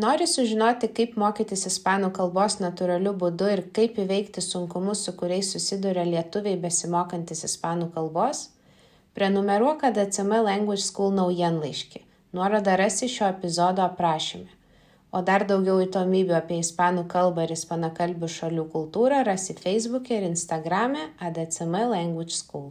Nori sužinoti, kaip mokytis ispanų kalbos natūraliu būdu ir kaip įveikti sunkumus, su kuriais susiduria lietuviai besimokantis ispanų kalbos? Prenumeruok ADCM Language School naujienlaiškį. Nuorodą rasi šio epizodo aprašyme. O dar daugiau įdomybių apie ispanų kalbą ir ispanakalbių šalių kultūrą rasi Facebook'e ir Instagram'e ADCM Language School.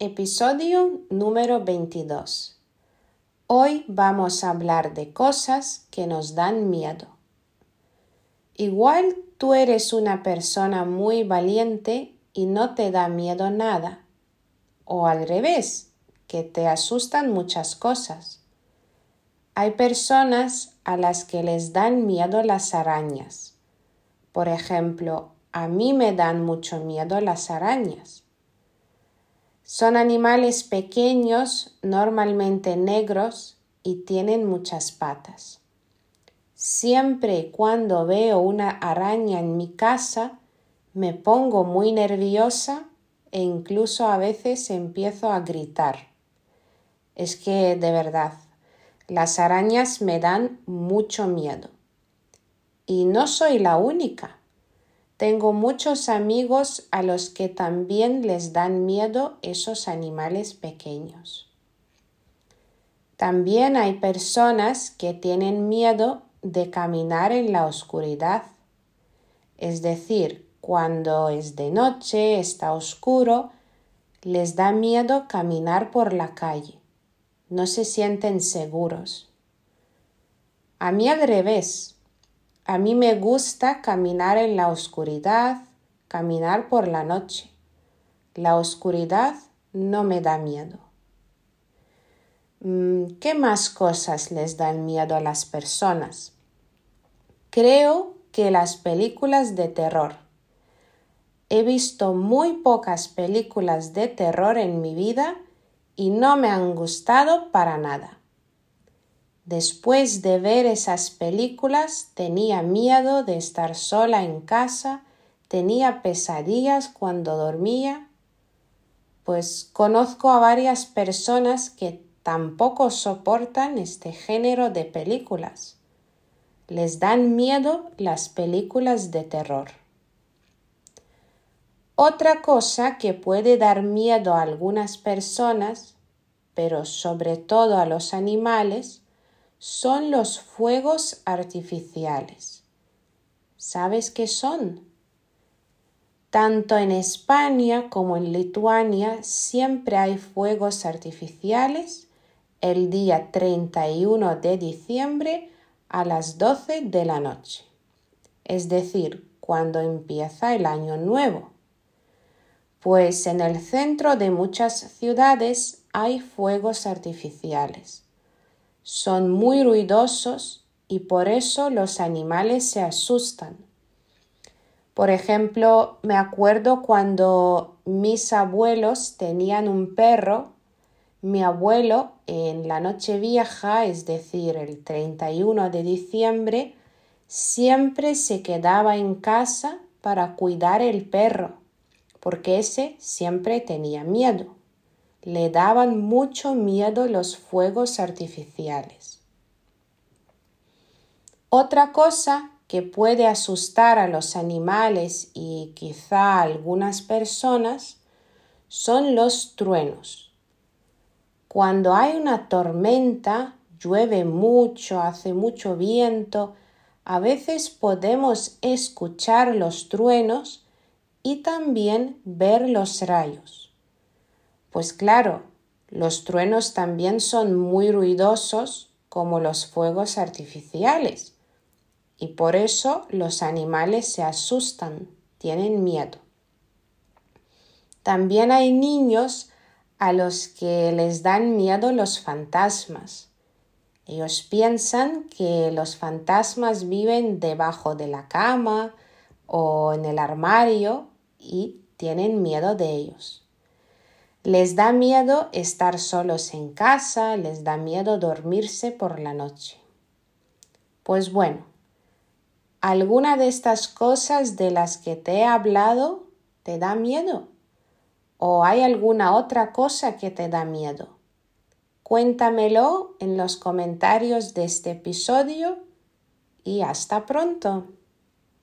Episodio número 22. Hoy vamos a hablar de cosas que nos dan miedo. Igual tú eres una persona muy valiente y no te da miedo nada. O al revés, que te asustan muchas cosas. Hay personas a las que les dan miedo las arañas. Por ejemplo, a mí me dan mucho miedo las arañas. Son animales pequeños, normalmente negros, y tienen muchas patas. Siempre cuando veo una araña en mi casa, me pongo muy nerviosa e incluso a veces empiezo a gritar. Es que, de verdad, las arañas me dan mucho miedo. Y no soy la única. Tengo muchos amigos a los que también les dan miedo esos animales pequeños. También hay personas que tienen miedo de caminar en la oscuridad. Es decir, cuando es de noche, está oscuro, les da miedo caminar por la calle. No se sienten seguros. A mí al revés, a mí me gusta caminar en la oscuridad, caminar por la noche. La oscuridad no me da miedo. Mm, ¿Qué más cosas les dan miedo a las personas? Creo que las películas de terror. He visto muy pocas películas de terror en mi vida y no me han gustado para nada. Después de ver esas películas tenía miedo de estar sola en casa, tenía pesadillas cuando dormía, pues conozco a varias personas que tampoco soportan este género de películas. Les dan miedo las películas de terror. Otra cosa que puede dar miedo a algunas personas, pero sobre todo a los animales, son los fuegos artificiales. ¿Sabes qué son? Tanto en España como en Lituania siempre hay fuegos artificiales el día 31 de diciembre a las 12 de la noche, es decir, cuando empieza el año nuevo. Pues en el centro de muchas ciudades hay fuegos artificiales son muy ruidosos y por eso los animales se asustan. Por ejemplo, me acuerdo cuando mis abuelos tenían un perro, mi abuelo en la noche vieja, es decir, el 31 de diciembre, siempre se quedaba en casa para cuidar el perro, porque ese siempre tenía miedo le daban mucho miedo los fuegos artificiales. Otra cosa que puede asustar a los animales y quizá a algunas personas son los truenos. Cuando hay una tormenta, llueve mucho, hace mucho viento, a veces podemos escuchar los truenos y también ver los rayos. Pues claro, los truenos también son muy ruidosos como los fuegos artificiales y por eso los animales se asustan, tienen miedo. También hay niños a los que les dan miedo los fantasmas. Ellos piensan que los fantasmas viven debajo de la cama o en el armario y tienen miedo de ellos. Les da miedo estar solos en casa, les da miedo dormirse por la noche. Pues bueno, ¿alguna de estas cosas de las que te he hablado te da miedo? ¿O hay alguna otra cosa que te da miedo? Cuéntamelo en los comentarios de este episodio y hasta pronto.